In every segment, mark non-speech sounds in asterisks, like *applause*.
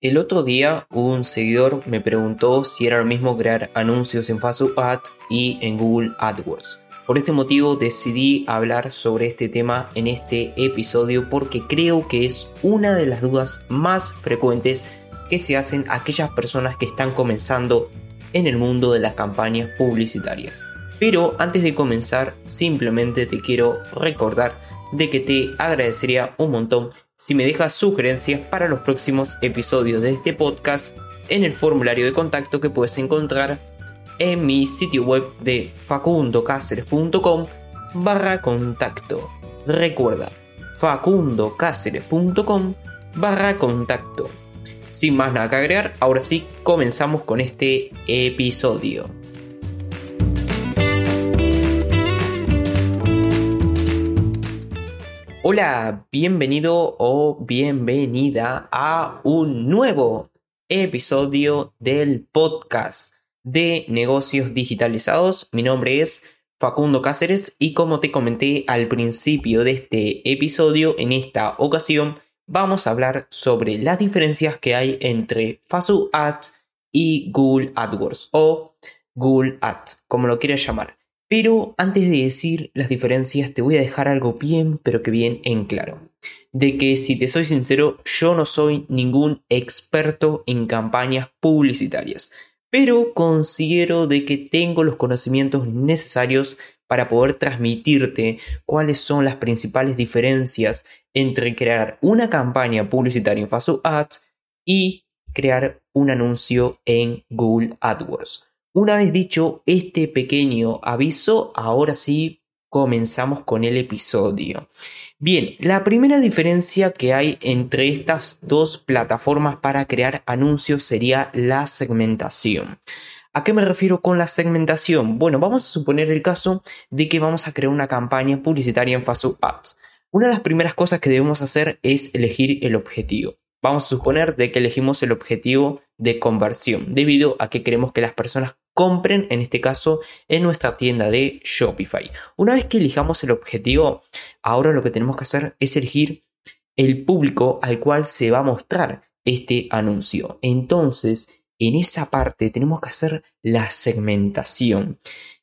El otro día un seguidor me preguntó si era lo mismo crear anuncios en Facebook Ads y en Google AdWords. Por este motivo decidí hablar sobre este tema en este episodio porque creo que es una de las dudas más frecuentes que se hacen aquellas personas que están comenzando en el mundo de las campañas publicitarias. Pero antes de comenzar, simplemente te quiero recordar de que te agradecería un montón si me dejas sugerencias para los próximos episodios de este podcast en el formulario de contacto que puedes encontrar en mi sitio web de facundocaceres.com barra contacto. Recuerda, facundocaceres.com barra contacto. Sin más nada que agregar, ahora sí comenzamos con este episodio. Hola, bienvenido o bienvenida a un nuevo episodio del podcast de negocios digitalizados. Mi nombre es Facundo Cáceres y como te comenté al principio de este episodio, en esta ocasión vamos a hablar sobre las diferencias que hay entre Facebook Ads y Google AdWords o Google Ads, como lo quieras llamar. Pero antes de decir las diferencias te voy a dejar algo bien, pero que bien en claro. De que si te soy sincero, yo no soy ningún experto en campañas publicitarias, pero considero de que tengo los conocimientos necesarios para poder transmitirte cuáles son las principales diferencias entre crear una campaña publicitaria en Facebook Ads y crear un anuncio en Google AdWords. Una vez dicho este pequeño aviso, ahora sí comenzamos con el episodio. Bien, la primera diferencia que hay entre estas dos plataformas para crear anuncios sería la segmentación. ¿A qué me refiero con la segmentación? Bueno, vamos a suponer el caso de que vamos a crear una campaña publicitaria en Facebook Ads. Una de las primeras cosas que debemos hacer es elegir el objetivo. Vamos a suponer de que elegimos el objetivo de conversión, debido a que queremos que las personas compren, en este caso, en nuestra tienda de Shopify. Una vez que elijamos el objetivo, ahora lo que tenemos que hacer es elegir el público al cual se va a mostrar este anuncio. Entonces, en esa parte tenemos que hacer la segmentación,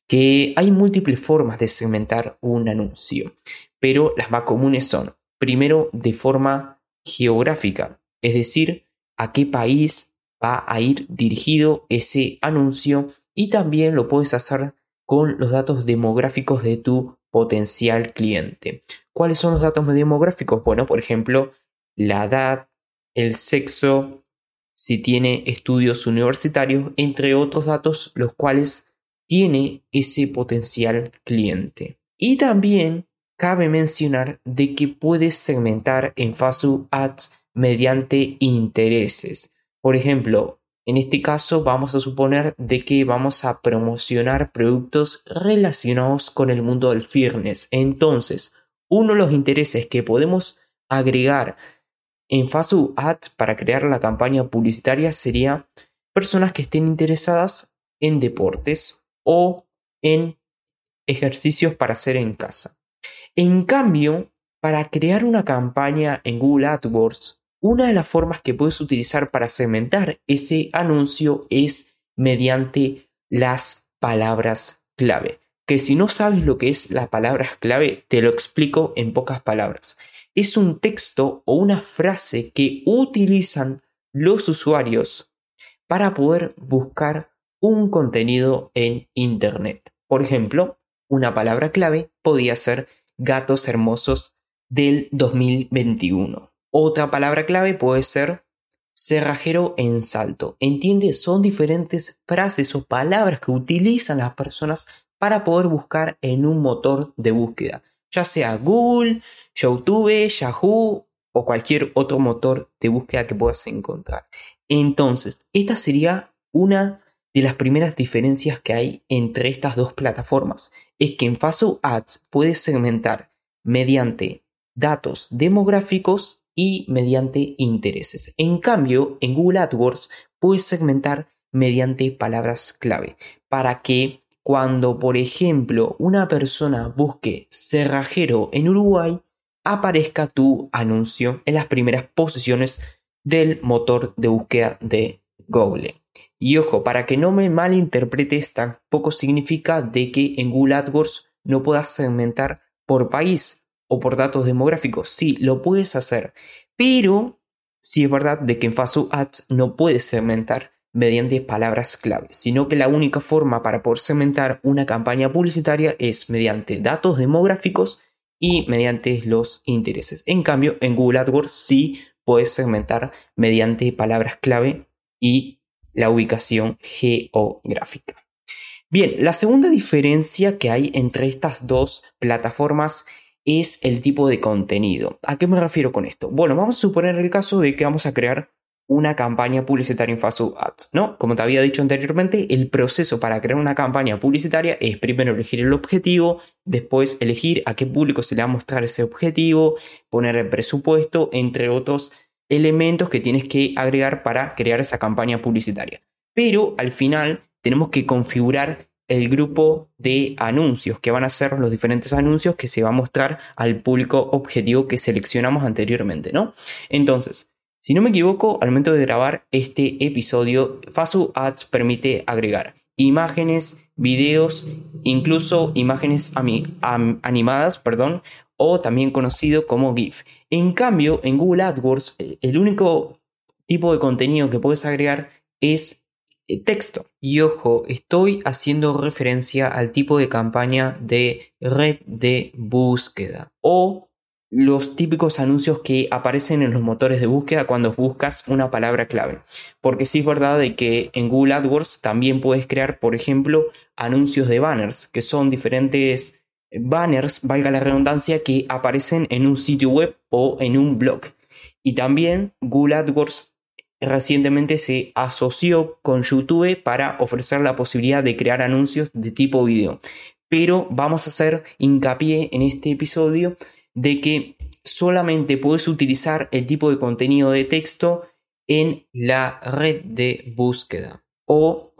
que hay múltiples formas de segmentar un anuncio, pero las más comunes son, primero, de forma geográfica, es decir, a qué país va a ir dirigido ese anuncio y también lo puedes hacer con los datos demográficos de tu potencial cliente. ¿Cuáles son los datos demográficos? Bueno, por ejemplo, la edad, el sexo, si tiene estudios universitarios, entre otros datos los cuales tiene ese potencial cliente. Y también cabe mencionar de que puedes segmentar en Facebook Ads mediante intereses. Por ejemplo, en este caso vamos a suponer de que vamos a promocionar productos relacionados con el mundo del fitness. Entonces, uno de los intereses que podemos agregar en Facebook Ads para crear la campaña publicitaria sería personas que estén interesadas en deportes o en ejercicios para hacer en casa. En cambio, para crear una campaña en Google AdWords una de las formas que puedes utilizar para segmentar ese anuncio es mediante las palabras clave. Que si no sabes lo que es las palabras clave, te lo explico en pocas palabras. Es un texto o una frase que utilizan los usuarios para poder buscar un contenido en Internet. Por ejemplo, una palabra clave podía ser gatos hermosos del 2021. Otra palabra clave puede ser cerrajero en salto. ¿Entiende? Son diferentes frases o palabras que utilizan las personas para poder buscar en un motor de búsqueda, ya sea Google, YouTube, Yahoo o cualquier otro motor de búsqueda que puedas encontrar. Entonces, esta sería una de las primeras diferencias que hay entre estas dos plataformas. Es que en Facebook Ads puedes segmentar mediante datos demográficos y mediante intereses. En cambio, en Google AdWords puedes segmentar mediante palabras clave para que cuando, por ejemplo, una persona busque cerrajero en Uruguay, aparezca tu anuncio en las primeras posiciones del motor de búsqueda de Google. Y ojo, para que no me malinterpretes, tampoco significa de que en Google AdWords no puedas segmentar por país o por datos demográficos. Sí, lo puedes hacer, pero sí es verdad de que en Facebook Ads no puedes segmentar mediante palabras clave, sino que la única forma para poder segmentar una campaña publicitaria es mediante datos demográficos y mediante los intereses. En cambio, en Google AdWords sí puedes segmentar mediante palabras clave y la ubicación geográfica. Bien, la segunda diferencia que hay entre estas dos plataformas es el tipo de contenido. ¿A qué me refiero con esto? Bueno, vamos a suponer el caso de que vamos a crear una campaña publicitaria en Facebook Ads, ¿no? Como te había dicho anteriormente, el proceso para crear una campaña publicitaria es primero elegir el objetivo, después elegir a qué público se le va a mostrar ese objetivo, poner el presupuesto, entre otros elementos que tienes que agregar para crear esa campaña publicitaria. Pero al final tenemos que configurar el grupo de anuncios, que van a ser los diferentes anuncios que se va a mostrar al público objetivo que seleccionamos anteriormente, ¿no? Entonces, si no me equivoco, al momento de grabar este episodio, Fasu Ads permite agregar imágenes, videos, incluso imágenes animadas, perdón, o también conocido como GIF. En cambio, en Google AdWords, el único tipo de contenido que puedes agregar es texto. Y ojo, estoy haciendo referencia al tipo de campaña de red de búsqueda o los típicos anuncios que aparecen en los motores de búsqueda cuando buscas una palabra clave. Porque sí es verdad de que en Google AdWords también puedes crear, por ejemplo, anuncios de banners, que son diferentes banners, valga la redundancia, que aparecen en un sitio web o en un blog. Y también Google AdWords recientemente se asoció con YouTube para ofrecer la posibilidad de crear anuncios de tipo video. Pero vamos a hacer hincapié en este episodio de que solamente puedes utilizar el tipo de contenido de texto en la red de búsqueda o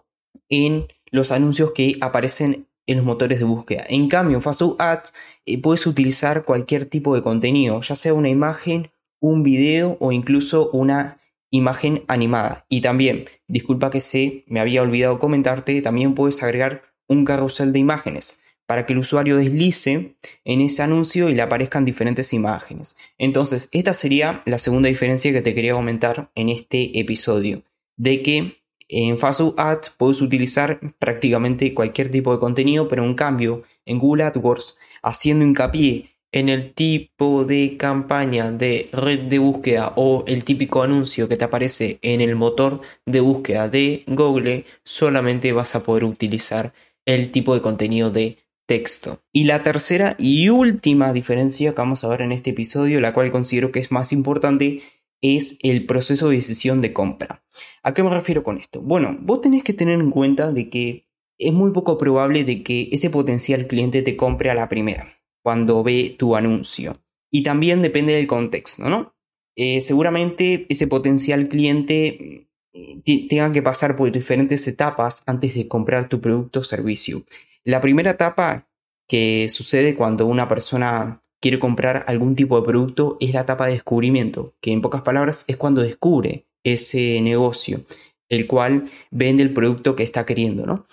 en los anuncios que aparecen en los motores de búsqueda. En cambio, en Facebook Ads eh, puedes utilizar cualquier tipo de contenido, ya sea una imagen, un video o incluso una imagen animada. Y también, disculpa que sé, me había olvidado comentarte, también puedes agregar un carrusel de imágenes para que el usuario deslice en ese anuncio y le aparezcan diferentes imágenes. Entonces, esta sería la segunda diferencia que te quería comentar en este episodio, de que en Facebook Ads puedes utilizar prácticamente cualquier tipo de contenido, pero en cambio en Google AdWords, haciendo hincapié en el tipo de campaña de red de búsqueda o el típico anuncio que te aparece en el motor de búsqueda de Google, solamente vas a poder utilizar el tipo de contenido de texto. Y la tercera y última diferencia que vamos a ver en este episodio, la cual considero que es más importante, es el proceso de decisión de compra. ¿A qué me refiero con esto? Bueno, vos tenés que tener en cuenta de que es muy poco probable de que ese potencial cliente te compre a la primera, cuando ve tu anuncio. Y también depende del contexto, ¿no? Eh, seguramente ese potencial cliente eh, tenga que pasar por diferentes etapas antes de comprar tu producto o servicio. La primera etapa que sucede cuando una persona quiere comprar algún tipo de producto es la etapa de descubrimiento, que en pocas palabras es cuando descubre ese negocio, el cual vende el producto que está queriendo, ¿no?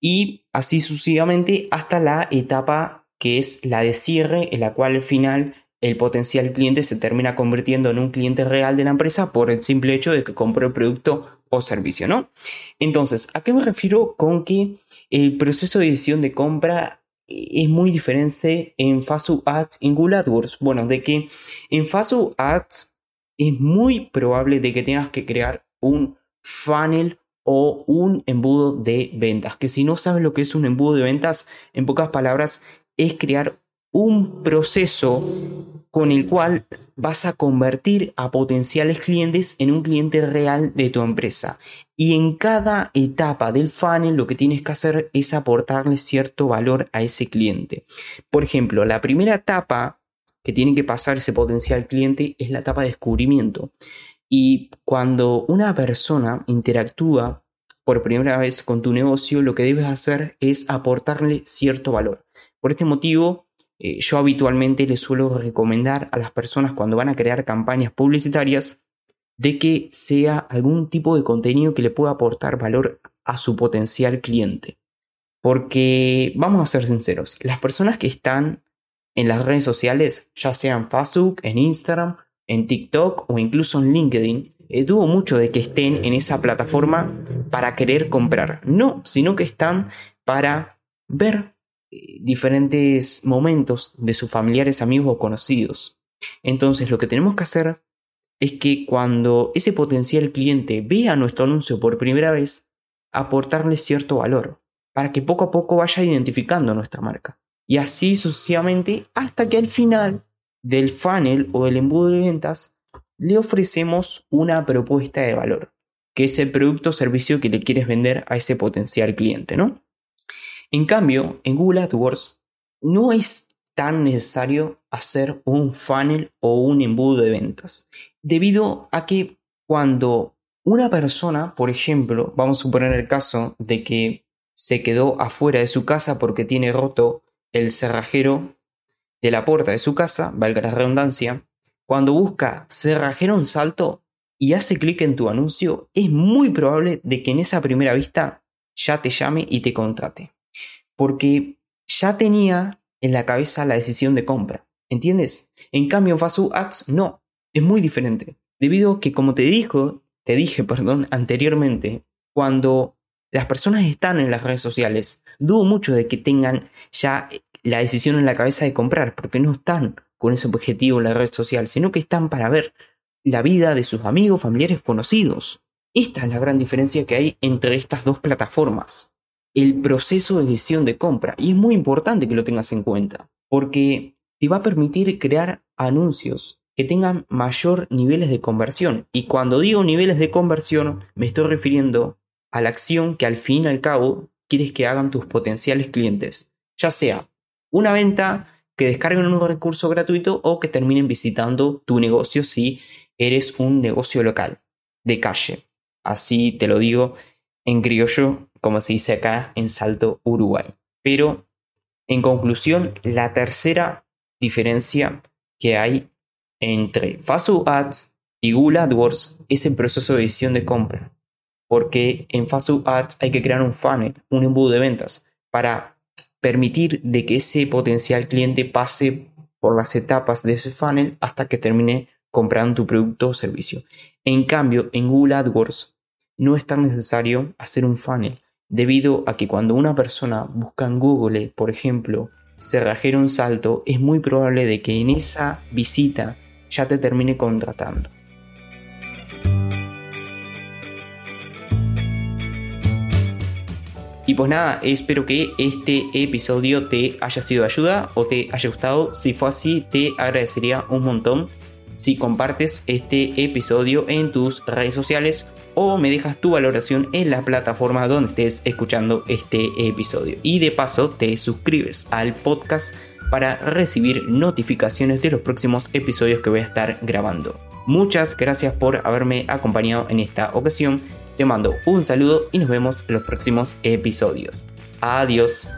Y así sucesivamente hasta la etapa que es la de cierre, en la cual al final el potencial cliente se termina convirtiendo en un cliente real de la empresa por el simple hecho de que compró el producto o servicio, ¿no? Entonces, ¿a qué me refiero con que el proceso de decisión de compra es muy diferente en Facebook Ads y Google AdWords? Bueno, de que en Facebook Ads es muy probable de que tengas que crear un funnel o un embudo de ventas. Que si no sabes lo que es un embudo de ventas, en pocas palabras, es crear un proceso con el cual vas a convertir a potenciales clientes en un cliente real de tu empresa. Y en cada etapa del funnel lo que tienes que hacer es aportarle cierto valor a ese cliente. Por ejemplo, la primera etapa que tiene que pasar ese potencial cliente es la etapa de descubrimiento. Y cuando una persona interactúa por primera vez con tu negocio, lo que debes hacer es aportarle cierto valor. Por este motivo, eh, yo habitualmente les suelo recomendar a las personas cuando van a crear campañas publicitarias de que sea algún tipo de contenido que le pueda aportar valor a su potencial cliente. Porque vamos a ser sinceros, las personas que están en las redes sociales, ya sea en Facebook, en Instagram, en TikTok o incluso en LinkedIn, eh, dudo mucho de que estén en esa plataforma para querer comprar. No, sino que están para ver diferentes momentos de sus familiares, amigos o conocidos. Entonces lo que tenemos que hacer es que cuando ese potencial cliente vea nuestro anuncio por primera vez, aportarle cierto valor para que poco a poco vaya identificando nuestra marca. Y así sucesivamente hasta que al final del funnel o del embudo de ventas le ofrecemos una propuesta de valor, que es el producto o servicio que le quieres vender a ese potencial cliente, ¿no? En cambio, en Google AdWords no es tan necesario hacer un funnel o un embudo de ventas, debido a que cuando una persona, por ejemplo, vamos a suponer el caso de que se quedó afuera de su casa porque tiene roto el cerrajero de la puerta de su casa, valga la redundancia, cuando busca cerrajero un salto y hace clic en tu anuncio, es muy probable de que en esa primera vista ya te llame y te contrate. Porque ya tenía en la cabeza la decisión de compra. ¿Entiendes? En cambio, en Facebook Ads no. Es muy diferente. Debido a que, como te dijo, te dije, *laughs* perdón, anteriormente, cuando las personas están en las redes sociales, dudo mucho de que tengan ya la decisión en la cabeza de comprar, porque no están con ese objetivo en la red social, sino que están para ver la vida de sus amigos, familiares, conocidos. Esta es la gran diferencia que hay entre estas dos plataformas el proceso de decisión de compra. Y es muy importante que lo tengas en cuenta, porque te va a permitir crear anuncios que tengan mayor niveles de conversión. Y cuando digo niveles de conversión, me estoy refiriendo a la acción que al fin y al cabo quieres que hagan tus potenciales clientes. Ya sea una venta, que descarguen un recurso gratuito o que terminen visitando tu negocio si eres un negocio local, de calle. Así te lo digo en criollo como se dice acá en Salto, Uruguay. Pero, en conclusión, la tercera diferencia que hay entre Facebook Ads y Google AdWords es el proceso de decisión de compra. Porque en Facebook Ads hay que crear un funnel, un embudo de ventas, para permitir de que ese potencial cliente pase por las etapas de ese funnel hasta que termine comprando tu producto o servicio. En cambio, en Google AdWords no es tan necesario hacer un funnel debido a que cuando una persona busca en Google, por ejemplo, cerrajero un salto, es muy probable de que en esa visita ya te termine contratando. Y pues nada, espero que este episodio te haya sido de ayuda o te haya gustado. Si fue así, te agradecería un montón si compartes este episodio en tus redes sociales o me dejas tu valoración en la plataforma donde estés escuchando este episodio. Y de paso te suscribes al podcast para recibir notificaciones de los próximos episodios que voy a estar grabando. Muchas gracias por haberme acompañado en esta ocasión. Te mando un saludo y nos vemos en los próximos episodios. Adiós.